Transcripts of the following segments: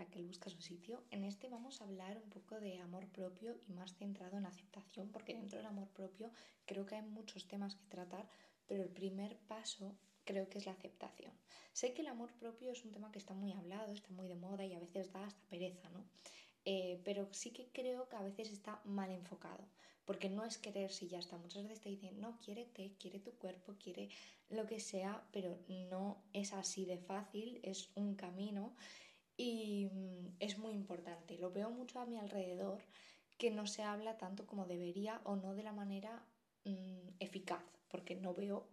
Raquel Busca su sitio. En este vamos a hablar un poco de amor propio y más centrado en aceptación, porque dentro del amor propio creo que hay muchos temas que tratar, pero el primer paso creo que es la aceptación. Sé que el amor propio es un tema que está muy hablado, está muy de moda y a veces da hasta pereza, ¿no? Eh, pero sí que creo que a veces está mal enfocado, porque no es querer si ya está. Muchas veces te dicen, no, quiérete, quiere tu cuerpo, quiere lo que sea, pero no es así de fácil, es un camino y mm, es muy importante. Lo veo mucho a mi alrededor que no se habla tanto como debería o no de la manera mm, eficaz, porque no veo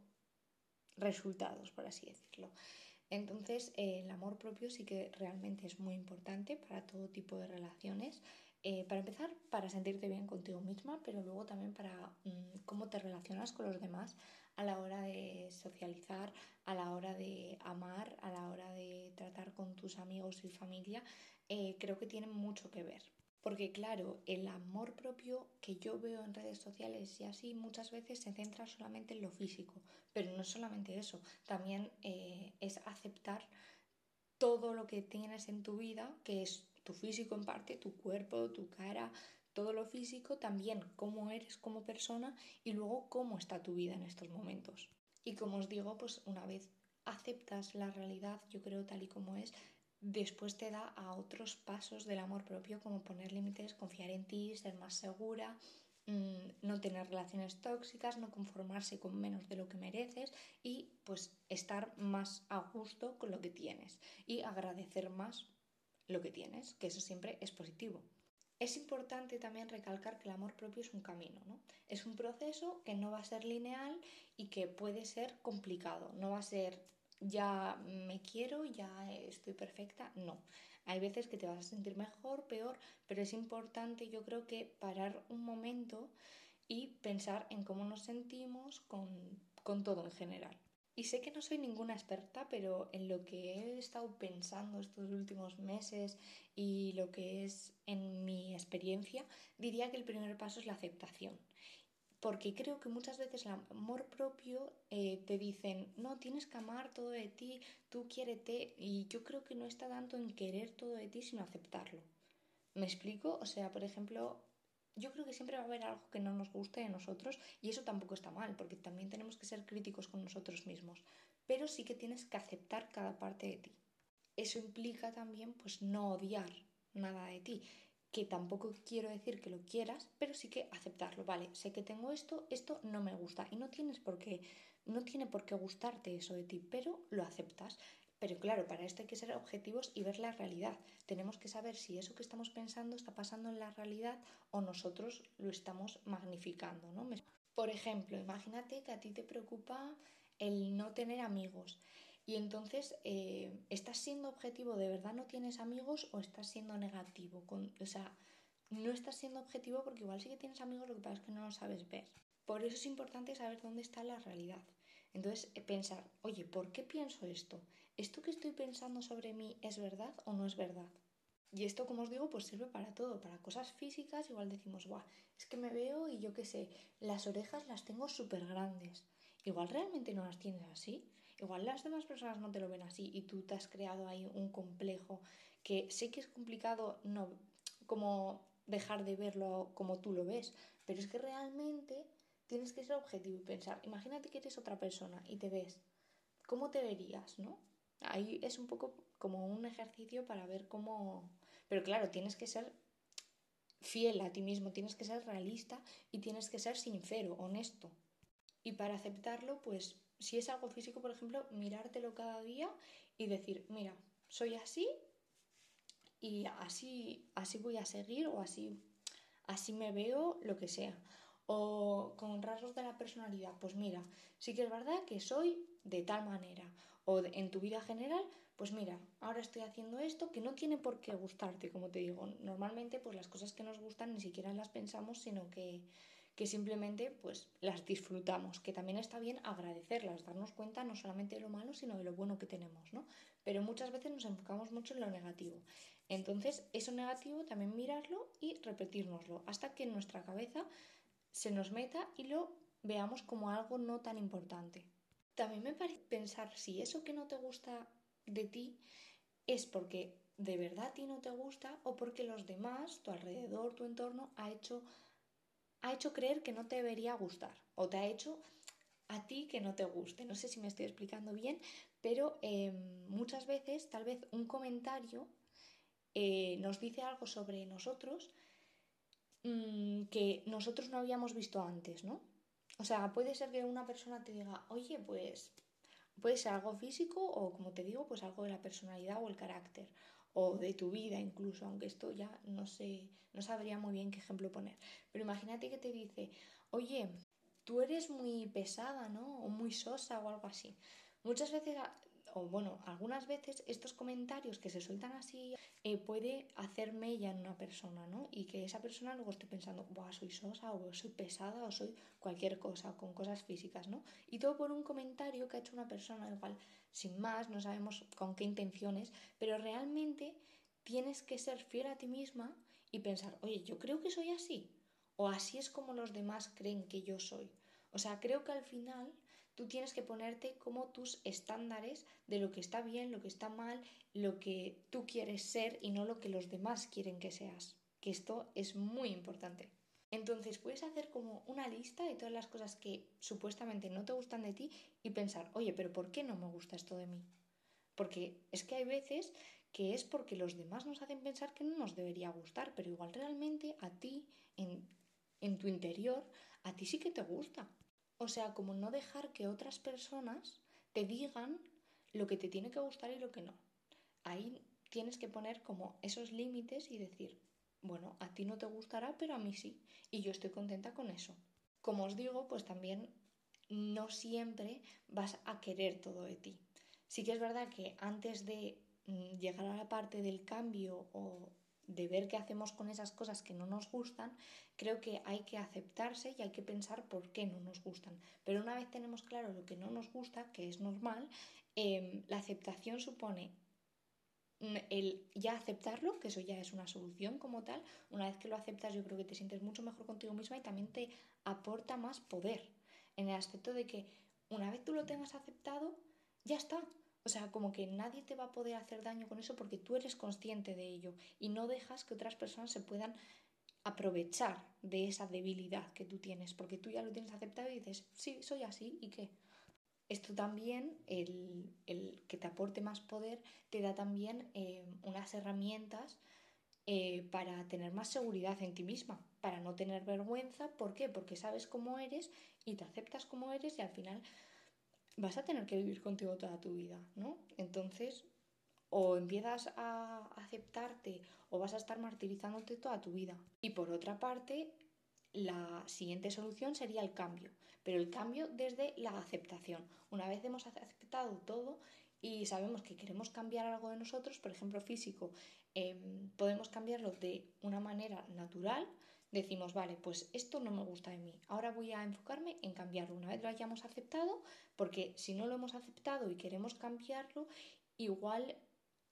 resultados, por así decirlo. Entonces, el amor propio sí que realmente es muy importante para todo tipo de relaciones. Eh, para empezar, para sentirte bien contigo misma, pero luego también para mm, cómo te relacionas con los demás a la hora de socializar, a la hora de amar, a la hora de tratar con tus amigos y familia. Eh, creo que tienen mucho que ver. Porque claro, el amor propio que yo veo en redes sociales y así muchas veces se centra solamente en lo físico, pero no solamente eso, también eh, es aceptar todo lo que tienes en tu vida, que es tu físico en parte, tu cuerpo, tu cara, todo lo físico, también cómo eres como persona y luego cómo está tu vida en estos momentos. Y como os digo, pues una vez aceptas la realidad, yo creo tal y como es, después te da a otros pasos del amor propio como poner límites, confiar en ti, ser más segura, mm, no tener relaciones tóxicas, no conformarse con menos de lo que mereces y pues estar más a gusto con lo que tienes y agradecer más lo que tienes, que eso siempre es positivo. Es importante también recalcar que el amor propio es un camino, ¿no? Es un proceso que no va a ser lineal y que puede ser complicado, no va a ser ya me quiero, ya estoy perfecta. No, hay veces que te vas a sentir mejor, peor, pero es importante yo creo que parar un momento y pensar en cómo nos sentimos con, con todo en general. Y sé que no soy ninguna experta, pero en lo que he estado pensando estos últimos meses y lo que es en mi experiencia, diría que el primer paso es la aceptación porque creo que muchas veces el amor propio eh, te dicen, no, tienes que amar todo de ti, tú quiérete, y yo creo que no está tanto en querer todo de ti, sino aceptarlo. ¿Me explico? O sea, por ejemplo, yo creo que siempre va a haber algo que no nos guste de nosotros y eso tampoco está mal, porque también tenemos que ser críticos con nosotros mismos, pero sí que tienes que aceptar cada parte de ti. Eso implica también pues no odiar nada de ti que tampoco quiero decir que lo quieras, pero sí que aceptarlo. Vale, sé que tengo esto, esto no me gusta y no tienes por qué, no tiene por qué gustarte eso de ti, pero lo aceptas. Pero claro, para esto hay que ser objetivos y ver la realidad. Tenemos que saber si eso que estamos pensando está pasando en la realidad o nosotros lo estamos magnificando, ¿no? Por ejemplo, imagínate que a ti te preocupa el no tener amigos y entonces, eh, ¿estás siendo objetivo? ¿De verdad no tienes amigos o estás siendo negativo? o sea, no estás siendo objetivo porque igual sí que tienes amigos, lo que pasa es que no lo sabes ver. Por eso es importante saber dónde está la realidad. Entonces, eh, pensar, oye, ¿por qué pienso esto? ¿Esto que estoy pensando sobre mí es verdad o no es verdad? Y esto, como os digo, pues sirve para todo, para cosas físicas, igual decimos, guau, es que me veo y yo qué sé, las orejas las tengo súper grandes. Igual realmente no las tienes así. Igual las demás personas no te lo ven así y tú te has creado ahí un complejo que sé que es complicado no como dejar de verlo como tú lo ves, pero es que realmente tienes que ser objetivo y pensar, imagínate que eres otra persona y te ves, ¿cómo te verías, no? Ahí es un poco como un ejercicio para ver cómo... Pero claro, tienes que ser fiel a ti mismo, tienes que ser realista y tienes que ser sincero, honesto. Y para aceptarlo, pues si es algo físico, por ejemplo, mirártelo cada día y decir, mira, soy así y así, así voy a seguir o así, así me veo, lo que sea. O con rasgos de la personalidad, pues mira, sí que es verdad que soy de tal manera. O en tu vida general, pues mira, ahora estoy haciendo esto que no tiene por qué gustarte, como te digo. Normalmente, pues las cosas que nos gustan ni siquiera las pensamos, sino que que simplemente pues las disfrutamos, que también está bien agradecerlas, darnos cuenta no solamente de lo malo, sino de lo bueno que tenemos, ¿no? Pero muchas veces nos enfocamos mucho en lo negativo. Entonces, eso negativo también mirarlo y repetírnoslo hasta que en nuestra cabeza se nos meta y lo veamos como algo no tan importante. También me parece pensar si eso que no te gusta de ti es porque de verdad a ti no te gusta o porque los demás, tu alrededor, tu entorno, ha hecho, ha hecho creer que no te debería gustar o te ha hecho a ti que no te guste. No sé si me estoy explicando bien, pero em, muchas veces tal vez un comentario eh, nos dice algo sobre nosotros mm, que nosotros no habíamos visto antes, ¿no? O sea, puede ser que una persona te diga, oye, pues puede ser algo físico o, como te digo, pues algo de la personalidad o el carácter o de tu vida incluso, aunque esto ya no sé, no sabría muy bien qué ejemplo poner. Pero imagínate que te dice, oye, tú eres muy pesada, ¿no? O muy sosa o algo así. Muchas veces o bueno, algunas veces estos comentarios que se sueltan así eh, puede hacer mella en una persona, ¿no? Y que esa persona luego esté pensando, Buah, soy sosa o soy pesada o soy cualquier cosa, con cosas físicas, ¿no? Y todo por un comentario que ha hecho una persona, igual, sin más, no sabemos con qué intenciones, pero realmente tienes que ser fiel a ti misma y pensar, oye, yo creo que soy así, o así es como los demás creen que yo soy. O sea, creo que al final Tú tienes que ponerte como tus estándares de lo que está bien, lo que está mal, lo que tú quieres ser y no lo que los demás quieren que seas. Que esto es muy importante. Entonces puedes hacer como una lista de todas las cosas que supuestamente no te gustan de ti y pensar, oye, pero ¿por qué no me gusta esto de mí? Porque es que hay veces que es porque los demás nos hacen pensar que no nos debería gustar, pero igual realmente a ti, en, en tu interior, a ti sí que te gusta. O sea, como no dejar que otras personas te digan lo que te tiene que gustar y lo que no. Ahí tienes que poner como esos límites y decir, bueno, a ti no te gustará, pero a mí sí. Y yo estoy contenta con eso. Como os digo, pues también no siempre vas a querer todo de ti. Sí que es verdad que antes de mm, llegar a la parte del cambio o de ver qué hacemos con esas cosas que no nos gustan, creo que hay que aceptarse y hay que pensar por qué no nos gustan. Pero una vez tenemos claro lo que no nos gusta, que es normal, em, la aceptación supone el ya aceptarlo, que eso ya es una solución como tal. Una vez que lo aceptas, yo creo que te sientes mucho mejor contigo misma y también te aporta más poder. En el aspecto de que una vez tú lo tengas aceptado, ya está. O sea, como que nadie te va a poder hacer daño con eso porque tú eres consciente de ello y no dejas que otras personas se puedan aprovechar de esa debilidad que tú tienes, porque tú ya lo tienes aceptado y dices, sí, soy así, ¿y qué? Esto también, el, que te aporte más poder, te da también eh, unas herramientas eh, para tener más seguridad en ti misma, para no tener vergüenza. ¿Por qué? Porque sabes cómo eres y te aceptas como eres y al final vas a tener que vivir contigo toda tu vida, ¿no? Entonces, o empiezas a aceptarte o vas a estar martirizándote toda tu vida. Y por otra parte, la siguiente solución sería el cambio, pero el cambio desde la aceptación. Una vez hemos aceptado todo y sabemos que queremos cambiar algo de nosotros, por ejemplo físico, em, podemos cambiarlo de una manera natural, decimos, vale, pues esto no me gusta de mí, ahora voy a enfocarme en cambiarlo. Una vez lo hayamos aceptado, porque si no lo hemos aceptado y queremos cambiarlo, igual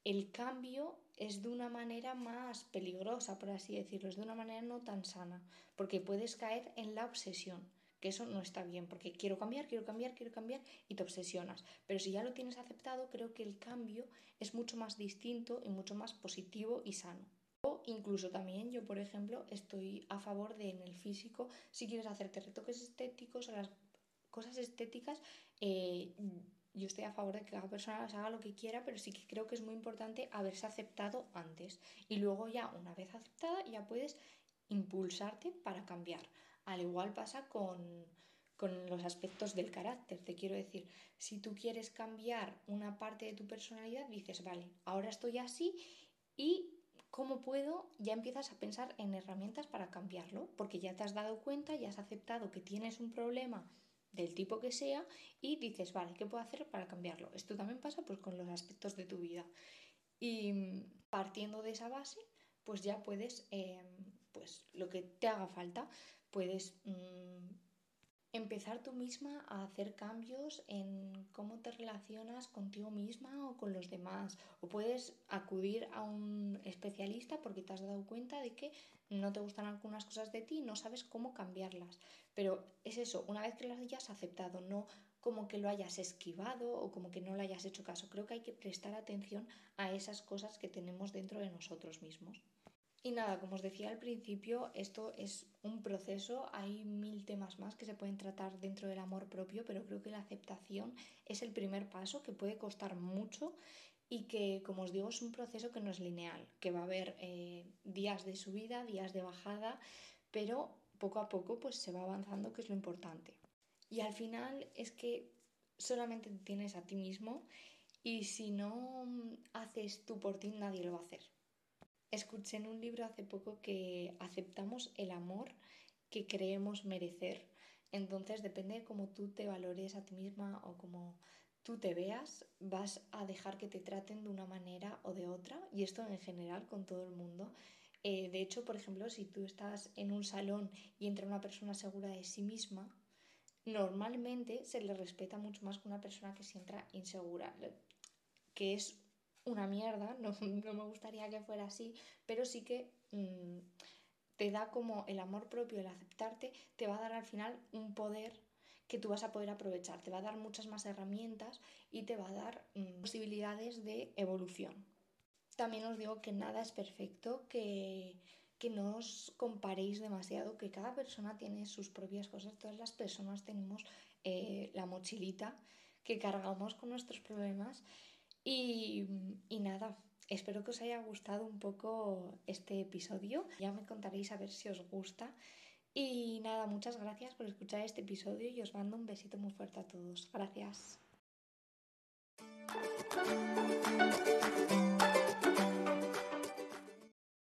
el cambio es de una manera más peligrosa, por así decirlo, es de una manera no tan sana, porque puedes caer en la obsesión, que eso no está bien, porque quiero cambiar, quiero cambiar, quiero cambiar y te obsesionas. Pero si ya lo tienes aceptado, creo que el cambio es mucho más distinto y mucho más positivo y sano. Incluso también yo, por ejemplo, estoy a favor de en el físico, si quieres hacerte retoques estéticos o las cosas estéticas, eh, yo estoy a favor de que cada persona haga lo que quiera, pero sí que creo que es muy importante haberse aceptado antes. Y luego ya, una vez aceptada, ya puedes impulsarte para cambiar. Al igual pasa con, con los aspectos del carácter. Te quiero decir, si tú quieres cambiar una parte de tu personalidad, dices, vale, ahora estoy así y ¿Cómo puedo? Ya empiezas a pensar en herramientas para cambiarlo, porque ya te has dado cuenta, ya has aceptado que tienes un problema del tipo que sea y dices, vale, ¿qué puedo hacer para cambiarlo? Esto también pasa pues con los aspectos de tu vida. Y partiendo de esa base, pues ya puedes, em, pues lo que te haga falta, puedes mm, empezar tú misma a hacer cambios en cómo te relacionas contigo misma o con los demás. O puedes acudir a un especialista porque te has dado cuenta de que no te gustan algunas cosas de ti y no sabes cómo cambiarlas. Pero es eso, una vez que lo hayas aceptado, no como que lo hayas esquivado o como que no le hayas hecho caso. Creo que hay que prestar atención a esas cosas que tenemos dentro de nosotros mismos. Y nada, como os decía al principio, esto es un proceso, hay mil temas más que se pueden tratar dentro del amor propio, pero creo que la aceptación es el primer paso que puede costar mucho y que, como os digo, es un proceso que no es lineal, que va a haber eh, días de subida, días de bajada, pero poco a poco pues se va avanzando, que es lo importante. Y al final es que solamente tienes a ti mismo y si no haces tú por ti, nadie lo va a hacer. Escuché en un libro hace poco que aceptamos el amor que creemos merecer. Entonces depende de cómo tú te valores a ti misma o cómo tú te veas, vas a dejar que te traten de una manera o de otra. Y esto en general con todo el mundo. Eh, de hecho, por ejemplo, si tú estás en un salón y entra una persona segura de sí misma, normalmente se le respeta mucho más que una persona que se entra insegura, que es una mierda, no, me gustaría que fuera así, pero sí que mm, te da como el amor propio, el aceptarte, te va a dar al final un poder que tú vas a poder aprovechar, te va a dar muchas más herramientas y te va a dar mm, posibilidades de evolución. También os digo que nada es perfecto, que, que no os comparéis demasiado, que cada persona tiene sus propias cosas, todas las personas tenemos eh, la mochilita que cargamos con nuestros problemas y, nada, espero que os haya gustado un poco este episodio. Ya me contaréis a ver si os gusta. Y nada, muchas gracias por escuchar este episodio y os mando un besito muy fuerte a todos. Gracias.